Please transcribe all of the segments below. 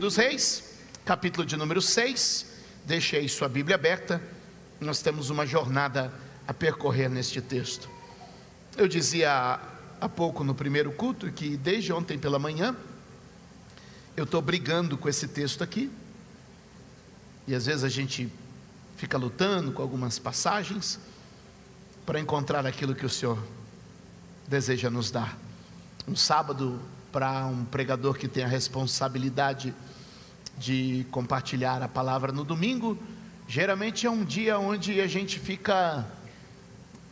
dos Reis, capítulo de número 6. Deixe aí sua Bíblia aberta. Nós temos uma jornada a percorrer neste texto. Eu dizia há pouco no primeiro culto que desde ontem pela manhã eu estou brigando com esse texto aqui. E às vezes a gente fica lutando com algumas passagens para encontrar aquilo que o Senhor deseja nos dar. Um sábado para um pregador que tem a responsabilidade de compartilhar a palavra no domingo, geralmente é um dia onde a gente fica.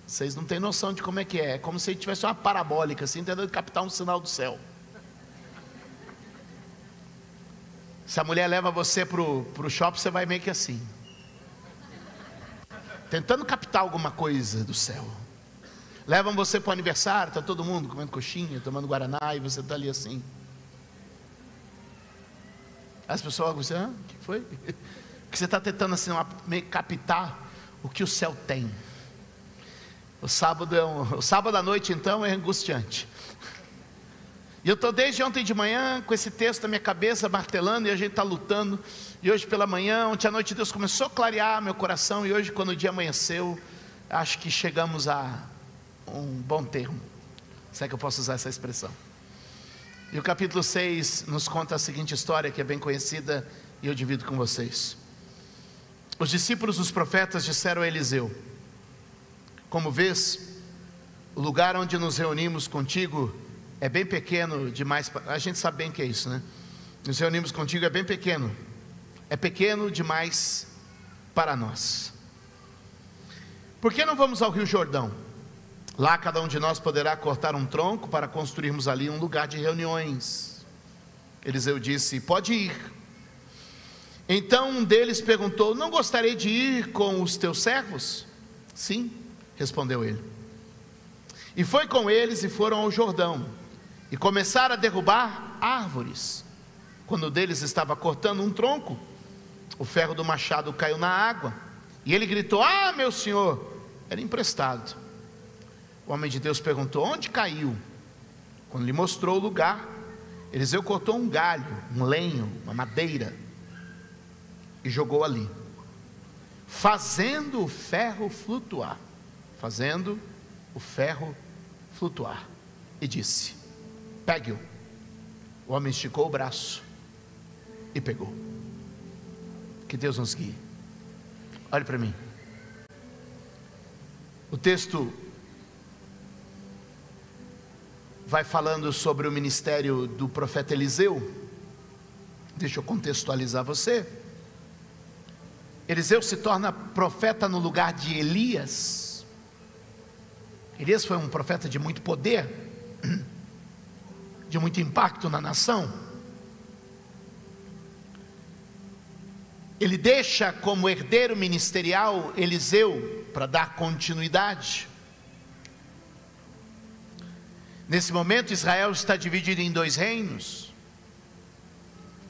Vocês não têm noção de como é que é. É como se tivesse uma parabólica, assim, tentando captar um sinal do céu. Se a mulher leva você para o shopping, você vai meio que assim. Tentando captar alguma coisa do céu. Levam você para o aniversário, está todo mundo comendo coxinha, tomando guaraná, e você está ali assim. As pessoas vão dizer, ah, o que foi? Que você está tentando assim, meio captar o que o céu tem. O sábado, é um, o sábado à noite, então, é angustiante. E eu estou desde ontem de manhã com esse texto na minha cabeça, martelando, e a gente está lutando. E hoje pela manhã, ontem à noite, Deus começou a clarear meu coração. E hoje, quando o dia amanheceu, acho que chegamos a um bom termo. Se é que eu posso usar essa expressão. E o capítulo 6 nos conta a seguinte história que é bem conhecida e eu divido com vocês. Os discípulos dos profetas disseram a Eliseu: Como vês, o lugar onde nos reunimos contigo é bem pequeno demais. A gente sabe bem que é isso, né? Nos reunimos contigo é bem pequeno. É pequeno demais para nós. Por que não vamos ao Rio Jordão? Lá cada um de nós poderá cortar um tronco para construirmos ali um lugar de reuniões. Eliseu disse: Pode ir. Então um deles perguntou: Não gostaria de ir com os teus servos? Sim, respondeu ele. E foi com eles e foram ao Jordão e começaram a derrubar árvores. Quando um deles estava cortando um tronco, o ferro do machado caiu na água e ele gritou: Ah, meu senhor! Era emprestado. O homem de Deus perguntou: Onde caiu? Quando lhe mostrou o lugar, Eliseu cortou um galho, um lenho, uma madeira e jogou ali, fazendo o ferro flutuar. Fazendo o ferro flutuar. E disse: Pegue-o. O homem esticou o braço e pegou. Que Deus nos guie. Olhe para mim. O texto vai falando sobre o ministério do profeta Eliseu. Deixa eu contextualizar você. Eliseu se torna profeta no lugar de Elias. Elias foi um profeta de muito poder, de muito impacto na nação. Ele deixa como herdeiro ministerial Eliseu para dar continuidade. Nesse momento, Israel está dividido em dois reinos: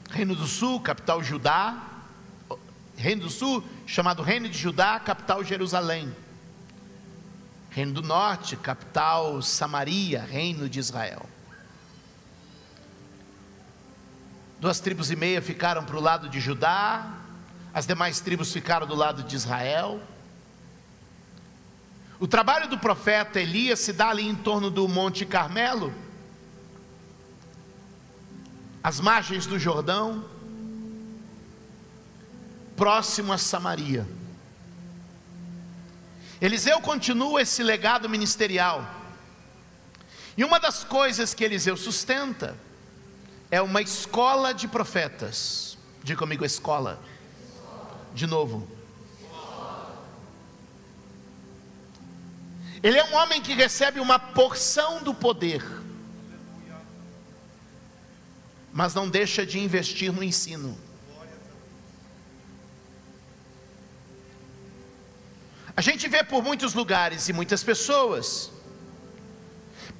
Reino do Sul, capital Judá, Reino do Sul, chamado Reino de Judá, capital Jerusalém. Reino do Norte, capital Samaria, Reino de Israel. Duas tribos e meia ficaram para o lado de Judá, as demais tribos ficaram do lado de Israel. O trabalho do profeta Elias se dá ali em torno do Monte Carmelo, às margens do Jordão, próximo a Samaria. Eliseu continua esse legado ministerial. E uma das coisas que Eliseu sustenta é uma escola de profetas. Diga comigo, escola. De novo, Ele é um homem que recebe uma porção do poder, mas não deixa de investir no ensino. A gente vê por muitos lugares e muitas pessoas,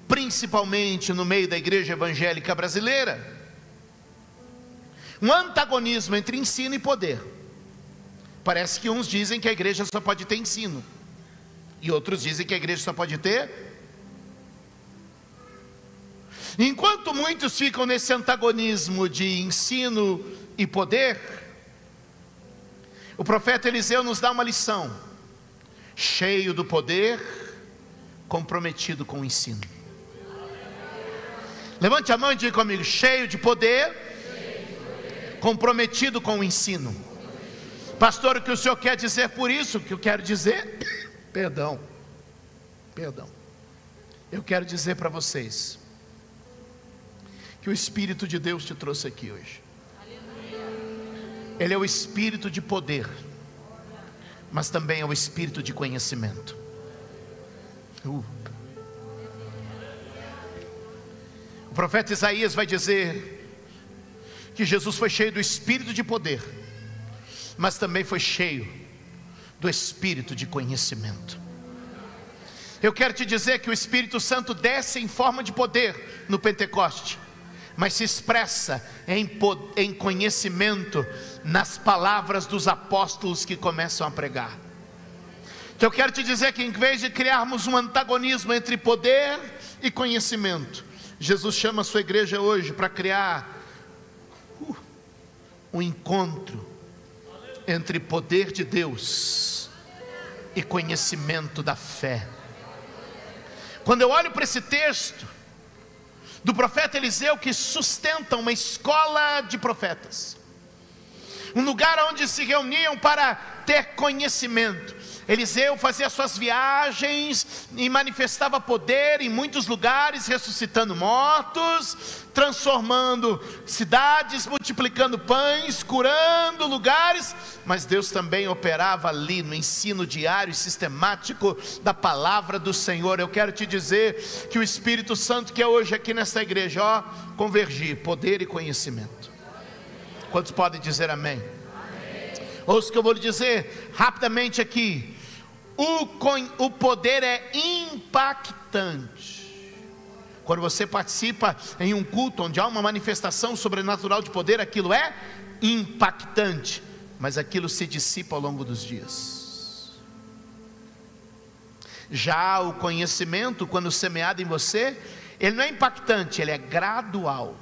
principalmente no meio da igreja evangélica brasileira, um antagonismo entre ensino e poder. Parece que uns dizem que a igreja só pode ter ensino. E outros dizem que a igreja só pode ter. Enquanto muitos ficam nesse antagonismo de ensino e poder, o profeta Eliseu nos dá uma lição: cheio do poder, comprometido com o ensino. Levante a mão e diga comigo: cheio de poder, comprometido com o ensino. Pastor, o que o senhor quer dizer por isso? O que eu quero dizer, perdão, perdão. Eu quero dizer para vocês que o Espírito de Deus te trouxe aqui hoje. Ele é o Espírito de poder, mas também é o Espírito de conhecimento. Uh. O profeta Isaías vai dizer que Jesus foi cheio do Espírito de poder, mas também foi cheio do Espírito de conhecimento. Eu quero te dizer que o Espírito Santo desce em forma de poder no Pentecoste, mas se expressa em, em conhecimento nas palavras dos apóstolos que começam a pregar. Então eu quero te dizer que em vez de criarmos um antagonismo entre poder e conhecimento, Jesus chama a sua igreja hoje para criar uh, um encontro entre poder de Deus e conhecimento da fé. Quando eu olho para esse texto do profeta Eliseu que sustenta uma escola de profetas, um lugar onde se reuniam para ter conhecimento, Eliseu fazia suas viagens e manifestava poder em muitos lugares, ressuscitando mortos, transformando cidades, multiplicando pães, curando lugares, mas Deus também operava ali no ensino diário e sistemático da palavra do Senhor. Eu quero te dizer que o Espírito Santo que é hoje aqui nesta igreja, ó, convergir poder e conhecimento. Quantos podem dizer amém? amém. Ouça o que eu vou lhe dizer rapidamente aqui o, o poder é impactante. Quando você participa em um culto onde há uma manifestação sobrenatural de poder, aquilo é impactante, mas aquilo se dissipa ao longo dos dias. Já o conhecimento, quando semeado em você, ele não é impactante, ele é gradual.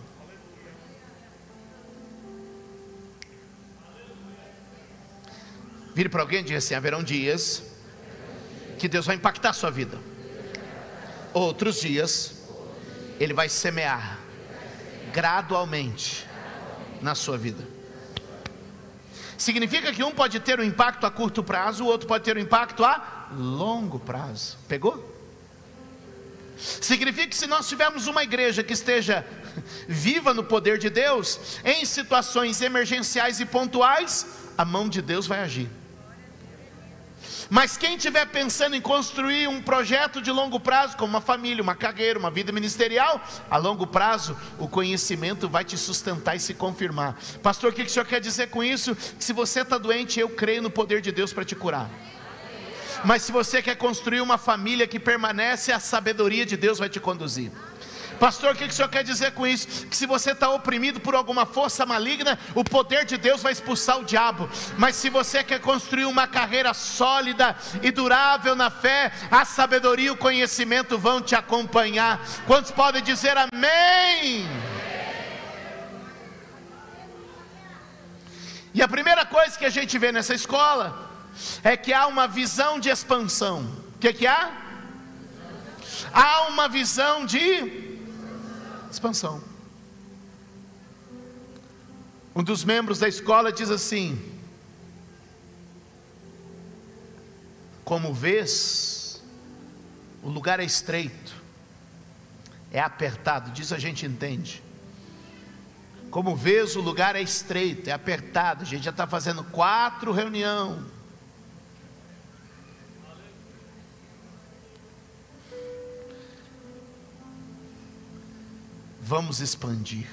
Vire para alguém e diga assim: haverão dias que Deus vai impactar a sua vida. Outros dias, Ele vai semear gradualmente na sua vida. Significa que um pode ter um impacto a curto prazo, o outro pode ter um impacto a longo prazo. Pegou? Significa que se nós tivermos uma igreja que esteja viva no poder de Deus, em situações emergenciais e pontuais, a mão de Deus vai agir. Mas quem estiver pensando em construir um projeto de longo prazo, como uma família, uma carreira, uma vida ministerial, a longo prazo o conhecimento vai te sustentar e se confirmar. Pastor, o que o senhor quer dizer com isso? Que se você está doente, eu creio no poder de Deus para te curar. Mas se você quer construir uma família que permanece, a sabedoria de Deus vai te conduzir. Pastor, o que o senhor quer dizer com isso? Que se você está oprimido por alguma força maligna, o poder de Deus vai expulsar o diabo. Mas se você quer construir uma carreira sólida e durável na fé, a sabedoria e o conhecimento vão te acompanhar. Quantos podem dizer amém? E a primeira coisa que a gente vê nessa escola é que há uma visão de expansão. O que, que há? Há uma visão de expansão. Um dos membros da escola diz assim: Como vês, o lugar é estreito, é apertado, diz a gente entende. Como vês, o lugar é estreito, é apertado, a gente já está fazendo quatro reuniões Vamos expandir.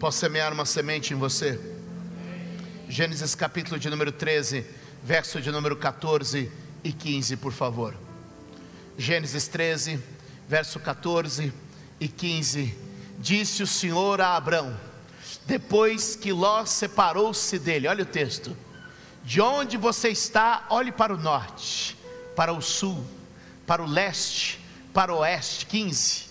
Posso semear uma semente em você? Gênesis capítulo de número 13, verso de número 14 e 15, por favor. Gênesis 13, verso 14 e 15. Disse o Senhor a Abrão, depois que Ló separou-se dele, olha o texto. De onde você está, olhe para o norte, para o sul, para o leste, para o oeste, 15.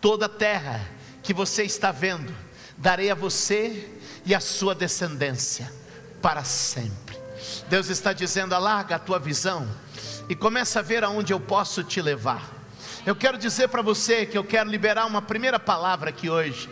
Toda a terra que você está vendo, darei a você e a sua descendência para sempre. Deus está dizendo: alarga a tua visão e começa a ver aonde eu posso te levar. Eu quero dizer para você que eu quero liberar uma primeira palavra aqui hoje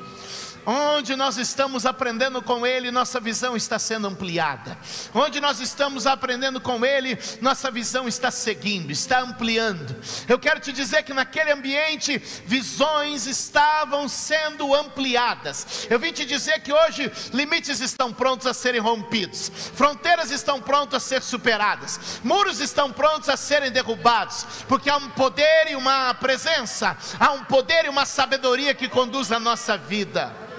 Onde nós estamos aprendendo com Ele, nossa visão está sendo ampliada. Onde nós estamos aprendendo com Ele, nossa visão está seguindo, está ampliando. Eu quero te dizer que naquele ambiente, visões estavam sendo ampliadas. Eu vim te dizer que hoje, limites estão prontos a serem rompidos, fronteiras estão prontas a ser superadas, muros estão prontos a serem derrubados, porque há um poder e uma presença, há um poder e uma sabedoria que conduz a nossa vida.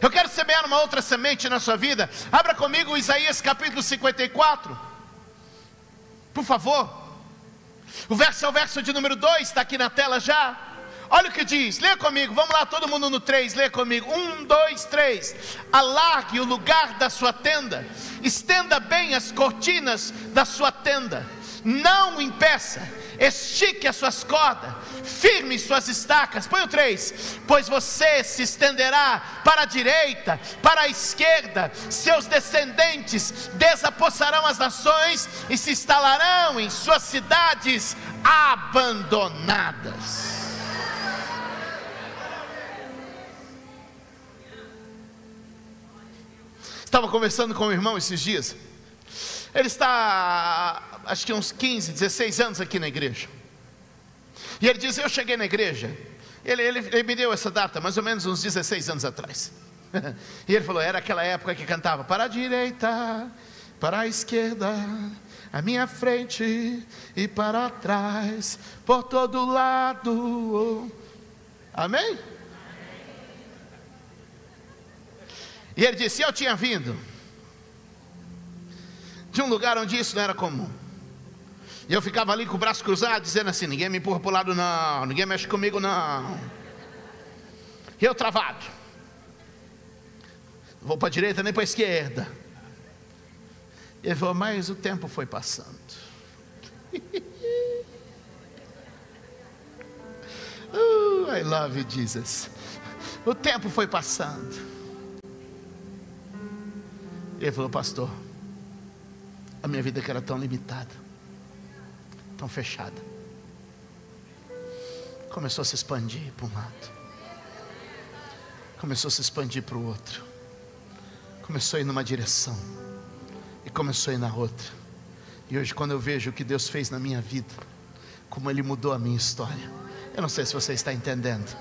Eu quero semear uma outra semente na sua vida. Abra comigo Isaías capítulo 54. Por favor. O verso é o verso de número 2, está aqui na tela já. Olha o que diz, lê comigo, vamos lá, todo mundo no 3, lê comigo. 1, 2, 3. Alargue o lugar da sua tenda, estenda bem as cortinas da sua tenda, não impeça estique as suas cordas, firme suas estacas. Põe o 3: Pois você se estenderá para a direita, para a esquerda, seus descendentes desapossarão as nações e se instalarão em suas cidades abandonadas. Estava conversando com o irmão esses dias. Ele está acho que uns 15, 16 anos aqui na igreja. E ele diz: Eu cheguei na igreja. Ele, ele, ele me deu essa data, mais ou menos uns 16 anos atrás. e ele falou: Era aquela época que cantava para a direita, para a esquerda, à minha frente e para trás, por todo lado. Amém? E ele disse: Eu tinha vindo de um lugar onde isso não era comum. E eu ficava ali com o braço cruzado, dizendo assim: ninguém me empurra para o lado, não, ninguém mexe comigo, não. E eu travado. Não vou para a direita nem para a esquerda. E falou: mas o tempo foi passando. oh, I love Jesus. O tempo foi passando. Ele falou: pastor, a minha vida que era tão limitada tão fechada. Começou a se expandir para um lado, começou a se expandir para o outro, começou a ir numa direção, e começou a ir na outra. E hoje, quando eu vejo o que Deus fez na minha vida, como Ele mudou a minha história, eu não sei se você está entendendo.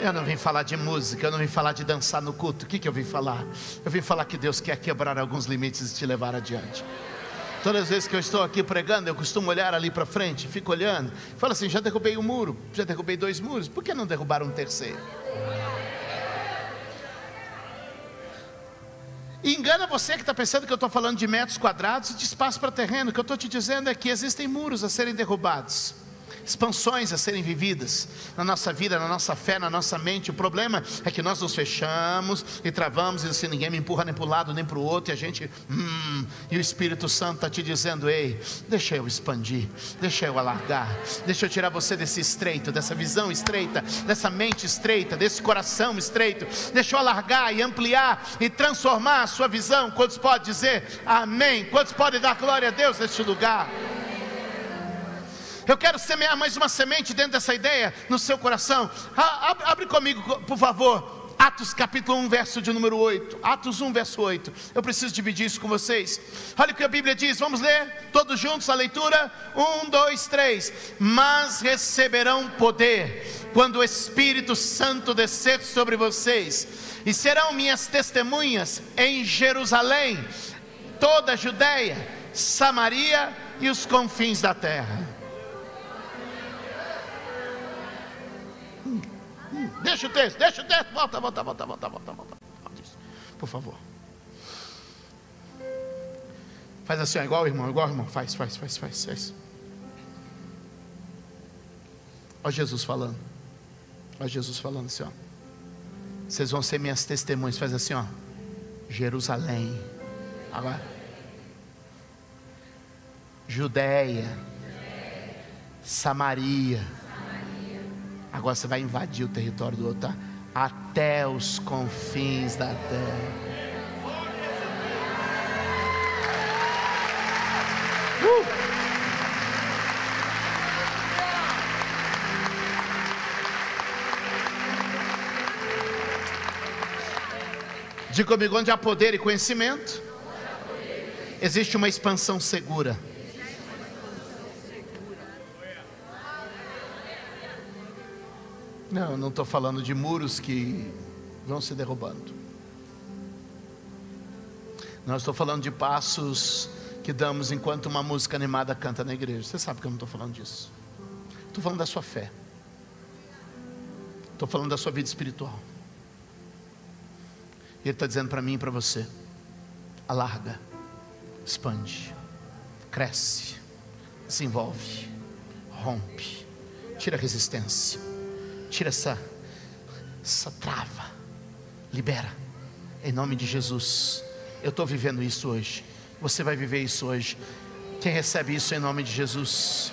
Eu não vim falar de música, eu não vim falar de dançar no culto. O que, que eu vim falar? Eu vim falar que Deus quer quebrar alguns limites e te levar adiante. Todas as vezes que eu estou aqui pregando, eu costumo olhar ali para frente, fico olhando, falo assim: já derrubei um muro, já derrubei dois muros, por que não derrubar um terceiro? E engana você que está pensando que eu estou falando de metros quadrados e de espaço para terreno. O que eu estou te dizendo é que existem muros a serem derrubados expansões a serem vividas na nossa vida, na nossa fé, na nossa mente. O problema é que nós nos fechamos e travamos e assim ninguém me empurra nem para o lado nem para o outro e a gente, hum, e o Espírito Santo está te dizendo: ei, deixa eu expandir, deixa eu alargar, deixa eu tirar você desse estreito, dessa visão estreita, dessa mente estreita, desse coração estreito, deixa eu alargar e ampliar e transformar a sua visão. Quantos podem dizer amém? Quantos podem dar glória a Deus neste lugar? Eu quero semear mais uma semente dentro dessa ideia no seu coração. Abre, abre comigo, por favor. Atos capítulo 1, verso de número 8. Atos 1, verso 8. Eu preciso dividir isso com vocês. Olha o que a Bíblia diz. Vamos ler todos juntos a leitura? 1, 2, 3. Mas receberão poder quando o Espírito Santo descer sobre vocês, e serão minhas testemunhas em Jerusalém, toda a Judéia, Samaria e os confins da terra. Deixa o texto, deixa o texto. Volta, volta, volta, volta, volta, volta. Por favor. Faz assim, igual irmão, igual irmão. Faz, faz, faz, faz, faz. Olha Jesus falando. Olha Jesus falando assim, ó. Vocês vão ser minhas testemunhas. Faz assim, ó. Jerusalém. Agora. Judéia. Samaria. Agora você vai invadir o território do outro, tá? até os confins da terra. Uh! Diga comigo, onde há poder e conhecimento, existe uma expansão segura. Não, não estou falando de muros que vão se derrubando. Não estou falando de passos que damos enquanto uma música animada canta na igreja. Você sabe que eu não estou falando disso. Estou falando da sua fé. Estou falando da sua vida espiritual. Ele está dizendo para mim e para você: alarga, expande, cresce, desenvolve, rompe, tira resistência, tira essa, essa trava, libera, em nome de Jesus. Eu estou vivendo isso hoje, você vai viver isso hoje. Quem recebe isso em nome de Jesus?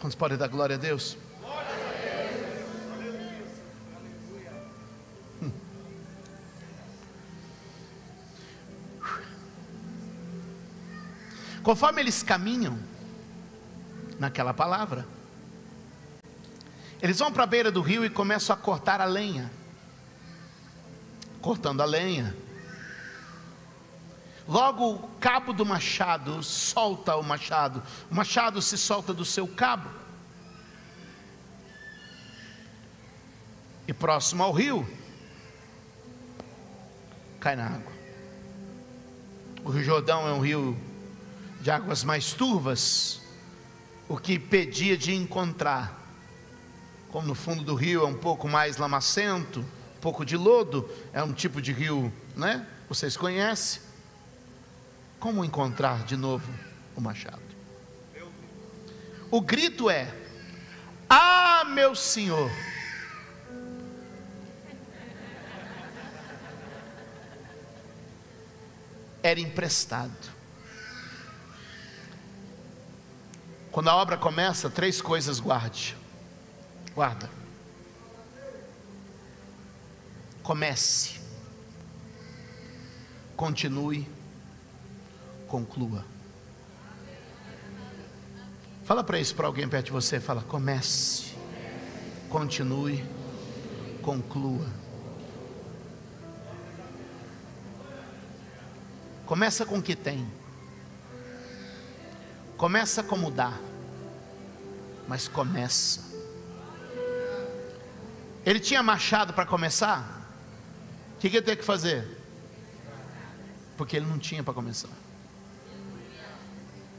Quantos podem dar glória a Deus? Conforme eles caminham naquela palavra, eles vão para a beira do rio e começam a cortar a lenha. Cortando a lenha. Logo o cabo do machado solta o machado. O machado se solta do seu cabo. E próximo ao rio, cai na água. O Rio Jordão é um rio de águas mais turvas, o que pedia de encontrar. Como no fundo do rio é um pouco mais lamacento, um pouco de lodo, é um tipo de rio, né? Vocês conhecem. Como encontrar de novo o machado? O grito é: Ah, meu Senhor! Era emprestado. Quando a obra começa, três coisas guarde. Guarda. Comece. Continue. Conclua. Fala para isso para alguém perto de você, fala: comece. Continue. Conclua. Começa com o que tem. Começa como dá, mas começa. Ele tinha machado para começar? O que, que ele teve que fazer? Porque ele não tinha para começar.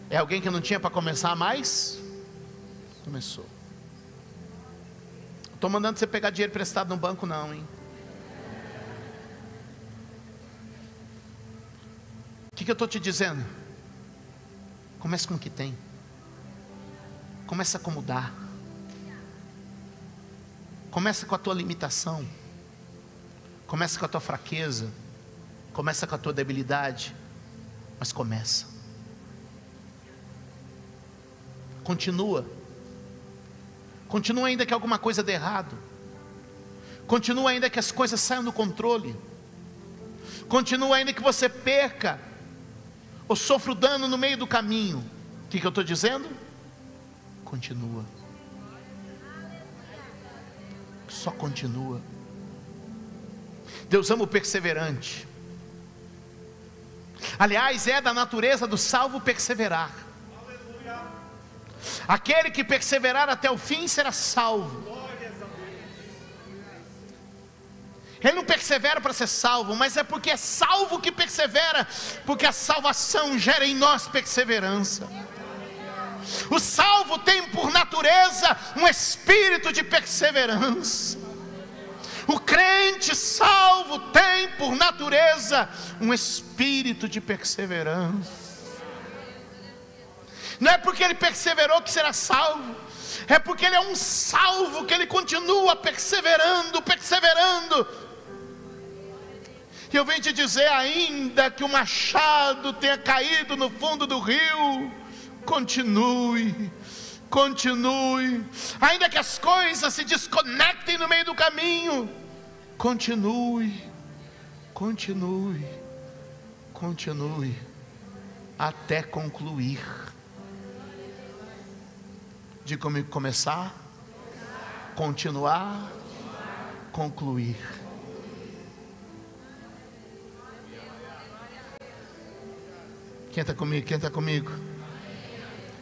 É alguém que não tinha para começar mais? Começou. Estou mandando você pegar dinheiro prestado no banco, não, hein? O que, que eu estou te dizendo? Comece com o que tem. Começa como dá. Começa com a tua limitação. Começa com a tua fraqueza. Começa com a tua debilidade. Mas começa. Continua. Continua ainda que alguma coisa dê errado. Continua ainda que as coisas saiam do controle. Continua ainda que você perca ou sofro dano no meio do caminho, o que, que eu estou dizendo? Continua. Só continua. Deus ama o perseverante. Aliás, é da natureza do salvo perseverar. Aquele que perseverar até o fim será salvo. Ele não persevera para ser salvo, mas é porque é salvo que persevera, porque a salvação gera em nós perseverança. O salvo tem por natureza um espírito de perseverança. O crente salvo tem por natureza um espírito de perseverança. Não é porque ele perseverou que será salvo, é porque ele é um salvo que ele continua perseverando, perseverando, E eu venho te dizer, ainda que o machado tenha caído no fundo do rio, continue, continue. Ainda que as coisas se desconectem no meio do caminho, continue, continue, continue, até concluir. De como começar, continuar, concluir. Quem está comigo? Quem está comigo?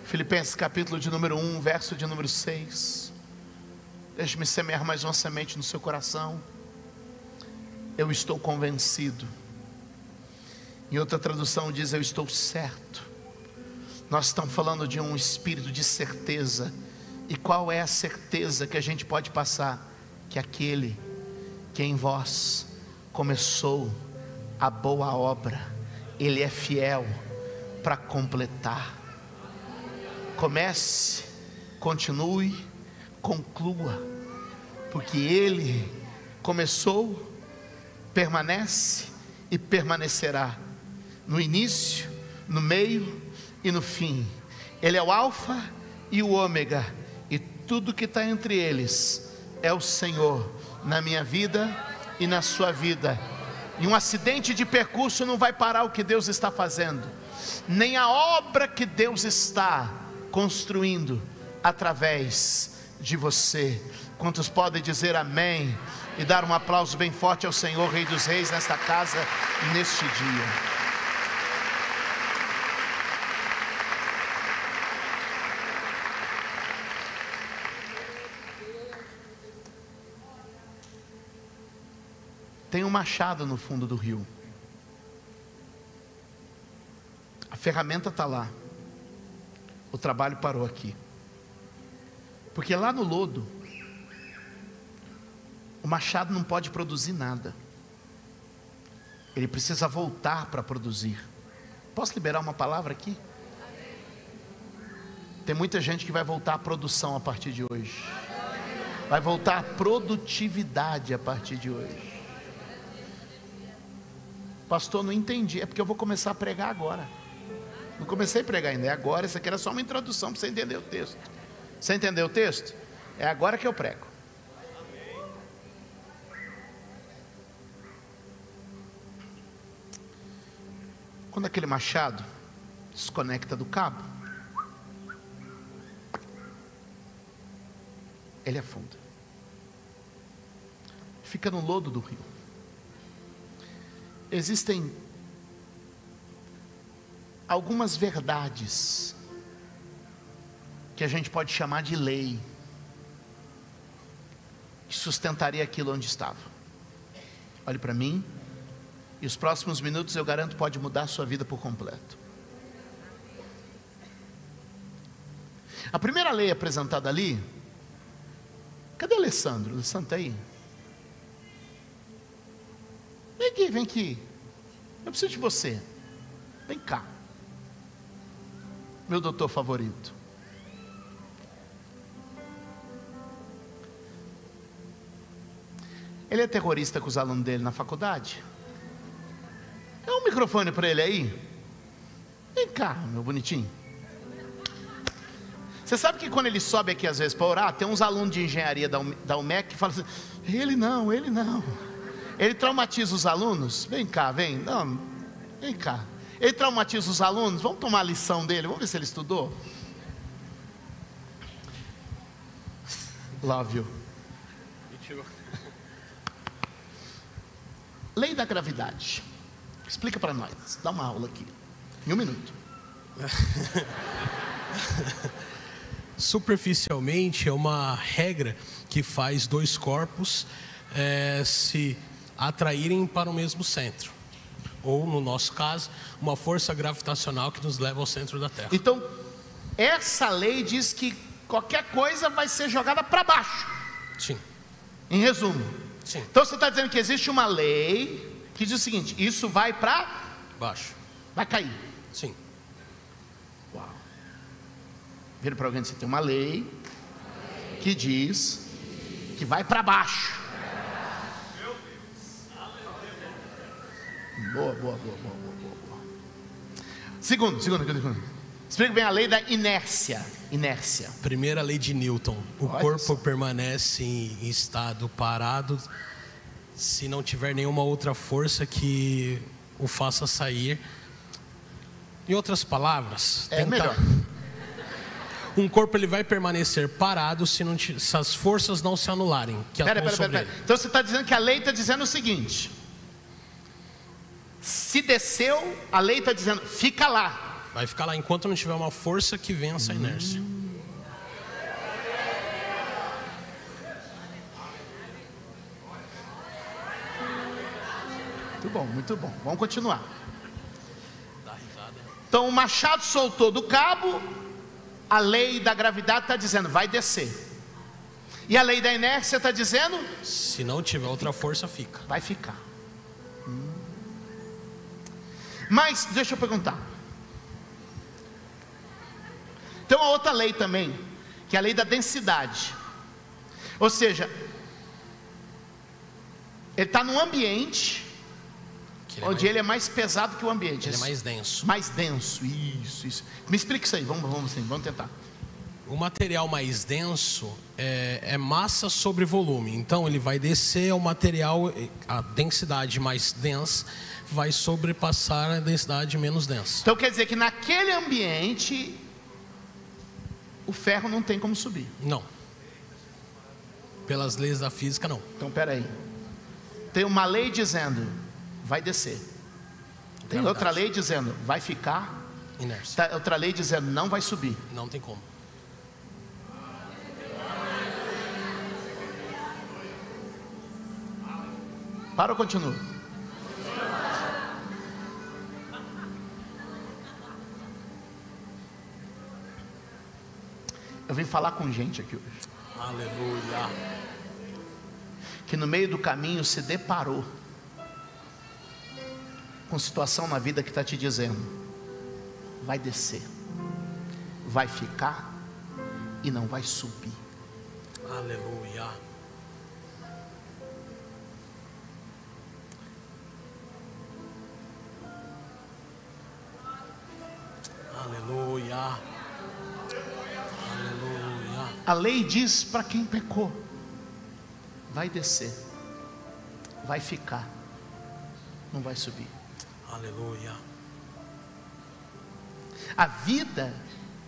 Filipenses capítulo de número 1, verso de número 6. Deixe-me semear mais uma semente no seu coração. Eu estou convencido. Em outra tradução diz: Eu estou certo. Nós estamos falando de um espírito de certeza. E qual é a certeza que a gente pode passar? Que aquele que em vós começou a boa obra, ele é fiel para completar. Comece, continue, conclua, porque Ele começou, permanece e permanecerá no início, no meio e no fim. Ele é o Alfa e o Ômega, e tudo que está entre eles é o Senhor na minha vida e na sua vida. E um acidente de percurso não vai parar o que Deus está fazendo nem a obra que Deus está construindo através de você. Quantos podem dizer amém e dar um aplauso bem forte ao Senhor, Rei dos Reis, nesta casa, neste dia. Tem um machado no fundo do rio. Ferramenta está lá. O trabalho parou aqui. Porque lá no lodo, o machado não pode produzir nada. Ele precisa voltar para produzir. Posso liberar uma palavra aqui? Tem muita gente que vai voltar à produção a partir de hoje. Vai voltar à produtividade a partir de hoje. Pastor, não entendi. É porque eu vou começar a pregar agora. Não comecei a pregar ainda, é agora. Isso aqui era só uma introdução para você entender o texto. Você entendeu o texto? É agora que eu prego. Quando aquele machado desconecta do cabo, ele afunda. Fica no lodo do rio. Existem algumas verdades que a gente pode chamar de lei, que sustentaria aquilo onde estava. Olhe para mim, e os próximos minutos eu garanto pode mudar a sua vida por completo. A primeira lei apresentada ali, cadê Alessandro? Alessandro está aí? Vem aqui, vem aqui. Eu preciso de você. Vem cá meu doutor favorito. Ele é terrorista com os alunos dele na faculdade? Dá um microfone para ele aí. Vem cá, meu bonitinho. Você sabe que quando ele sobe aqui às vezes para orar, tem uns alunos de engenharia da UMEC que falam assim: ele não, ele não. Ele traumatiza os alunos. Vem cá, vem. Não, vem cá. Ele traumatiza os alunos. Vamos tomar a lição dele. Vamos ver se ele estudou. Love you. Lei da gravidade. Explica para nós. Dá uma aula aqui. Em um minuto. Superficialmente é uma regra que faz dois corpos é, se atraírem para o mesmo centro ou no nosso caso, uma força gravitacional que nos leva ao centro da Terra. Então, essa lei diz que qualquer coisa vai ser jogada para baixo. Sim. Em resumo. Sim. Então você está dizendo que existe uma lei que diz o seguinte: isso vai para baixo. Vai cair. Sim. Uau. Vira para alguém você tem uma lei que diz que vai para baixo. Boa, boa, boa, boa, boa, boa. Segundo, segundo, segundo. Explica bem a lei da inércia. Inércia. Primeira lei de Newton: o Olha corpo só. permanece em estado parado se não tiver nenhuma outra força que o faça sair. Em outras palavras, É melhor. um corpo ele vai permanecer parado se, não se as forças não se anularem, que Pera, pera, pera, pera. Então você está dizendo que a lei está dizendo o seguinte: se desceu, a lei está dizendo, fica lá. Vai ficar lá enquanto não tiver uma força que vença a inércia. Muito bom, muito bom. Vamos continuar. Então o machado soltou do cabo, a lei da gravidade está dizendo, vai descer. E a lei da inércia está dizendo, Se não tiver outra força, fica. vai ficar. Mas, deixa eu perguntar. Tem uma outra lei também, que é a lei da densidade. Ou seja, ele está num ambiente ele, onde é mais, ele é mais pesado que o ambiente. ele é mais denso. Mais denso, isso, isso. Me explica isso aí, vamos, vamos, vamos tentar. O material mais denso é, é massa sobre volume. Então ele vai descer ao material, a densidade mais densa vai sobrepassar a densidade menos densa. Então quer dizer que naquele ambiente o ferro não tem como subir. Não. Pelas leis da física, não. Então peraí. Tem uma lei dizendo vai descer. Tem Gravidade. outra lei dizendo vai ficar. Inércia. Tá, outra lei dizendo não vai subir. Não tem como. Para ou continua? Eu vim falar com gente aqui hoje. Aleluia. que no meio do caminho se deparou com situação na vida que está te dizendo: vai descer, vai ficar e não vai subir. Aleluia. A lei diz para quem pecou: vai descer, vai ficar, não vai subir. Aleluia. A vida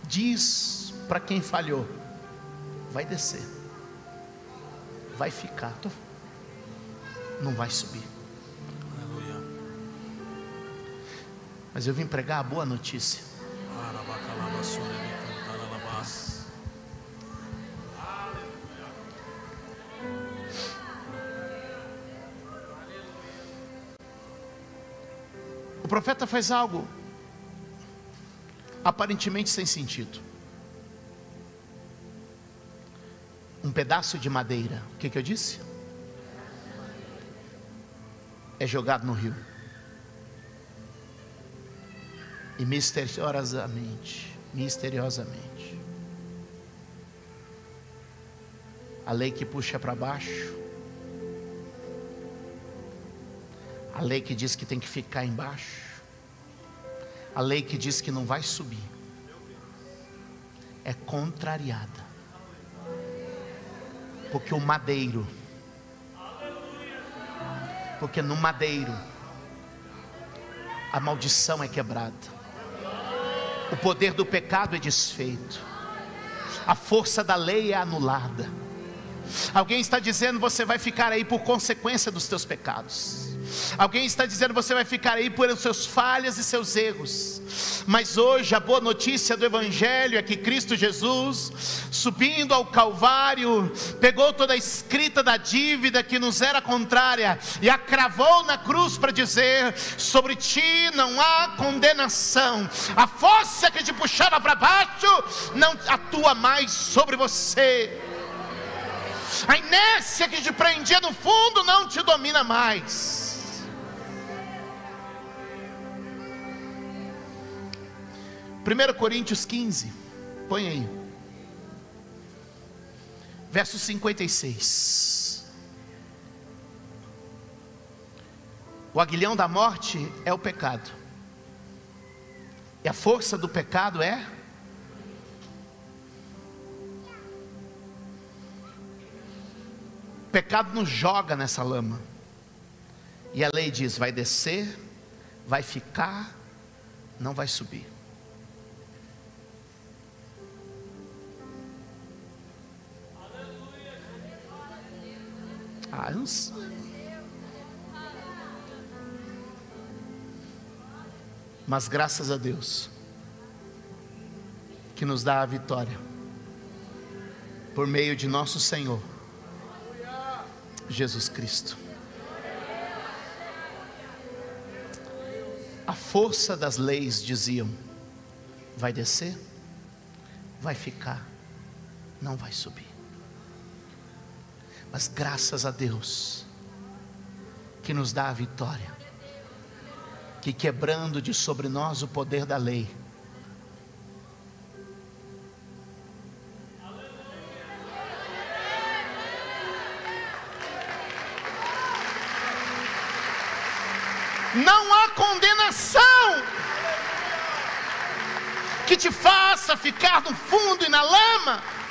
diz para quem falhou: vai descer, vai ficar, não vai subir. Aleluia. Mas eu vim pregar a boa notícia. Profeta faz algo aparentemente sem sentido. Um pedaço de madeira, o que, que eu disse? É jogado no rio. E misteriosamente, misteriosamente, a lei que puxa para baixo, a lei que diz que tem que ficar embaixo, a lei que diz que não vai subir, é contrariada. Porque o madeiro, porque no madeiro, a maldição é quebrada, o poder do pecado é desfeito, a força da lei é anulada. Alguém está dizendo você vai ficar aí por consequência dos teus pecados. Alguém está dizendo você vai ficar aí por seus falhas e seus erros. Mas hoje a boa notícia do Evangelho é que Cristo Jesus, subindo ao Calvário, pegou toda a escrita da dívida que nos era contrária e a cravou na cruz para dizer: sobre ti não há condenação. A força que te puxava para baixo não atua mais sobre você. A inércia que te prendia no fundo não te domina mais. 1 Coríntios 15, põe aí, verso 56. O aguilhão da morte é o pecado. E a força do pecado é O pecado nos joga nessa lama. E a lei diz: vai descer, vai ficar, não vai subir. Ah, não. Mas graças a Deus, que nos dá a vitória, por meio de nosso Senhor, Jesus Cristo. A força das leis diziam: vai descer, vai ficar, não vai subir. Mas graças a Deus, que nos dá a vitória, que quebrando de sobre nós o poder da lei, não há condenação que te faça ficar no fundo e na lama.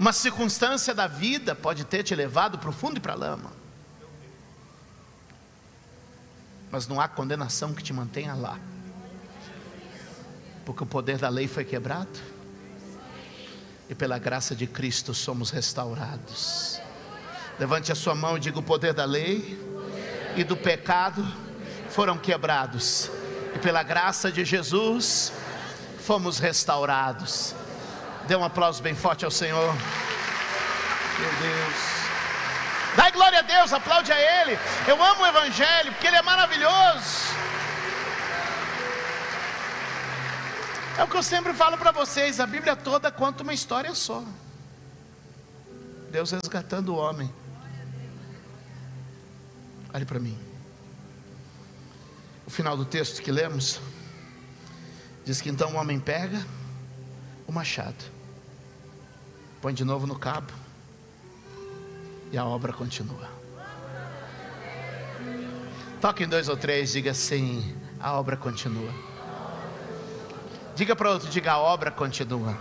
Uma circunstância da vida pode ter te levado para o fundo e para a lama. Mas não há condenação que te mantenha lá. Porque o poder da lei foi quebrado. E pela graça de Cristo somos restaurados. Levante a sua mão e diga: o poder da lei e do pecado foram quebrados. E pela graça de Jesus fomos restaurados. Dê um aplauso bem forte ao Senhor. Meu Deus. Dai glória a Deus, aplaude a Ele. Eu amo o Evangelho, porque Ele é maravilhoso. É o que eu sempre falo para vocês: a Bíblia toda conta uma história só. Deus resgatando o homem. Olhe para mim. O final do texto que lemos diz que então o homem pega o machado põe de novo no cabo e a obra continua. Toque em dois ou três, diga assim: a obra continua. Diga para outro, diga a obra continua.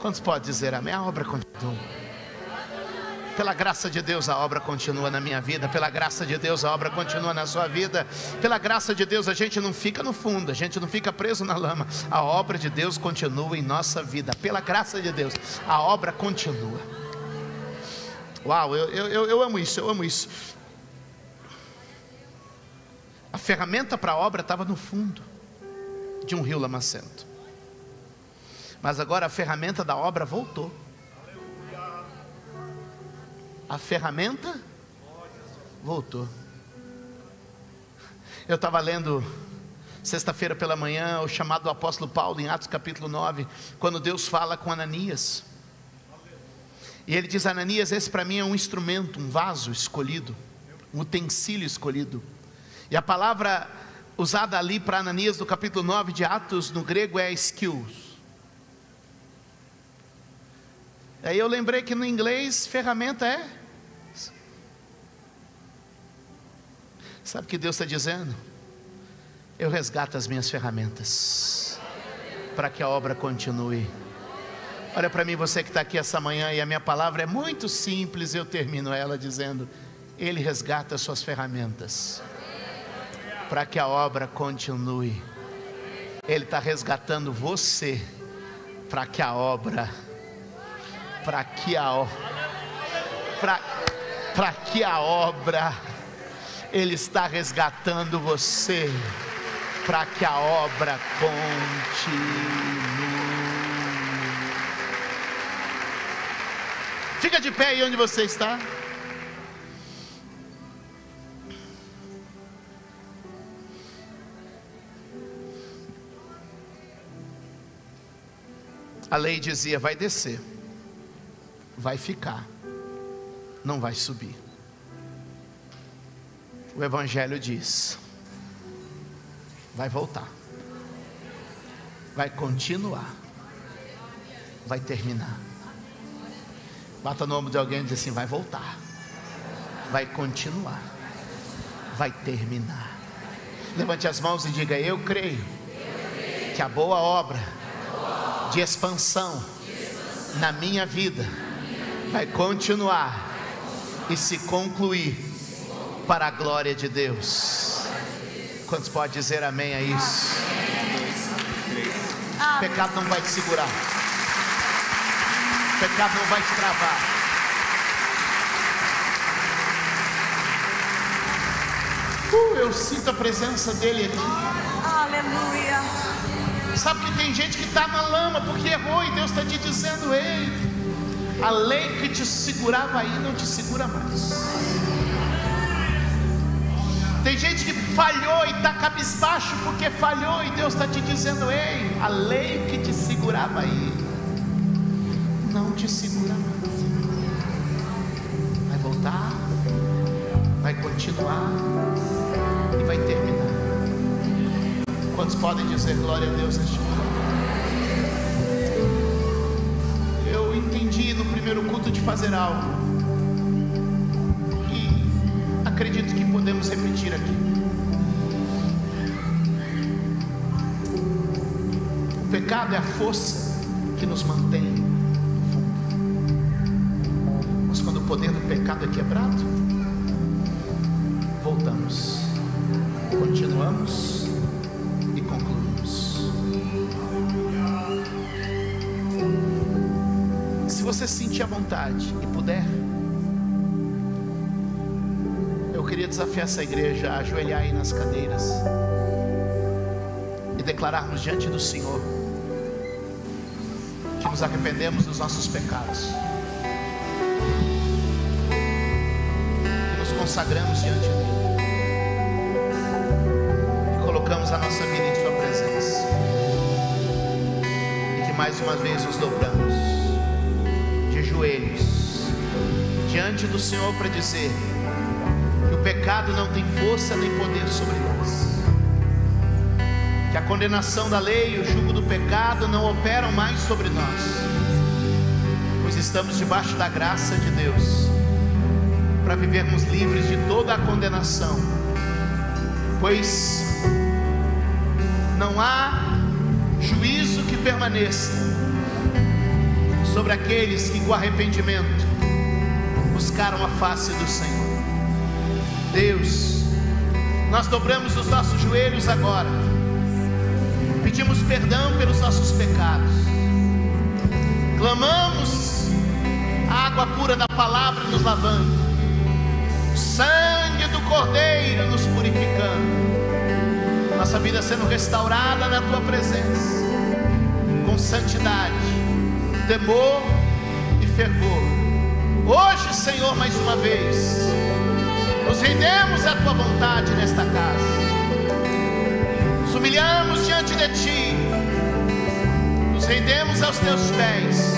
Quantos pode dizer amém? A obra continua. Pela graça de Deus, a obra continua na minha vida. Pela graça de Deus, a obra continua na sua vida. Pela graça de Deus, a gente não fica no fundo, a gente não fica preso na lama. A obra de Deus continua em nossa vida. Pela graça de Deus, a obra continua. Uau, eu, eu, eu amo isso, eu amo isso. A ferramenta para a obra estava no fundo de um rio lamacento. Mas agora a ferramenta da obra voltou a ferramenta voltou. Eu estava lendo sexta-feira pela manhã o chamado do apóstolo Paulo em Atos capítulo 9, quando Deus fala com Ananias. E ele diz: Ananias, esse para mim é um instrumento, um vaso escolhido, um utensílio escolhido. E a palavra usada ali para Ananias no capítulo 9 de Atos no grego é skills. Aí eu lembrei que no inglês ferramenta é. Sabe o que Deus está dizendo? Eu resgato as minhas ferramentas para que a obra continue. Olha para mim, você que está aqui essa manhã, e a minha palavra é muito simples, eu termino ela dizendo: Ele resgata as suas ferramentas para que a obra continue. Ele está resgatando você para que a obra para que a para para que a obra ele está resgatando você para que a obra continue. Fica de pé aí onde você está. A lei dizia: vai descer vai ficar, não vai subir. O Evangelho diz: vai voltar, vai continuar, vai terminar. Bata o nome de alguém e diz assim: vai voltar, vai continuar, vai terminar. Levante as mãos e diga: Eu creio que a boa obra de expansão na minha vida vai continuar e se concluir para a glória de Deus. Quantos pode dizer amém a isso? O pecado não vai te segurar. O pecado não vai te travar. Uh, eu sinto a presença dele aqui. Aleluia. Sabe que tem gente que está na lama porque errou e Deus está te dizendo: ei, a lei que te segurava aí não te segura mais. Tem gente que falhou e está cabisbaixo porque falhou e Deus está te dizendo: ei, a lei que te segurava aí não te segura mais. Vai voltar, vai continuar e vai terminar. Quantos podem dizer glória a Deus neste momento? Eu entendi no primeiro culto de fazer algo. Acredito que podemos repetir aqui. O pecado é a força que nos mantém no fundo. Mas quando o poder do pecado é quebrado, voltamos, continuamos e concluímos. Se você sentir a vontade e puder, queria desafiar essa igreja a ajoelhar aí nas cadeiras e declararmos diante do Senhor que nos arrependemos dos nossos pecados, que nos consagramos diante dele e colocamos a nossa vida em Sua presença, e que mais uma vez nos dobramos de joelhos diante do Senhor para dizer pecado não tem força nem poder sobre nós. Que a condenação da lei e o jugo do pecado não operam mais sobre nós, pois estamos debaixo da graça de Deus, para vivermos livres de toda a condenação, pois não há juízo que permaneça sobre aqueles que com arrependimento buscaram a face do Senhor. Deus, nós dobramos os nossos joelhos agora. Pedimos perdão pelos nossos pecados, clamamos a água pura da palavra nos lavando, o sangue do Cordeiro nos purificando, nossa vida sendo restaurada na tua presença, com santidade, temor e fervor. Hoje, Senhor, mais uma vez, nos rendemos à tua vontade nesta casa. Nos humilhamos diante de Ti, nos rendemos aos Teus pés,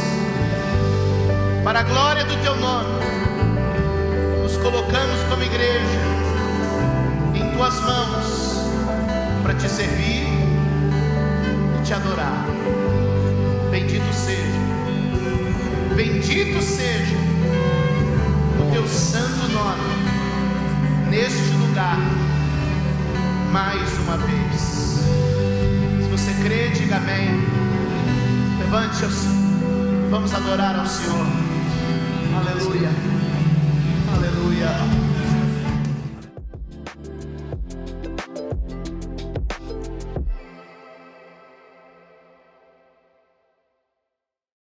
para a glória do Teu nome, nos colocamos como igreja em Tuas mãos, para Te servir e Te adorar. Bendito seja, bendito seja o Teu santo nome, neste lugar mais uma vez. Se você crê, diga amém. Levante-se, vamos adorar ao Senhor. Aleluia, aleluia.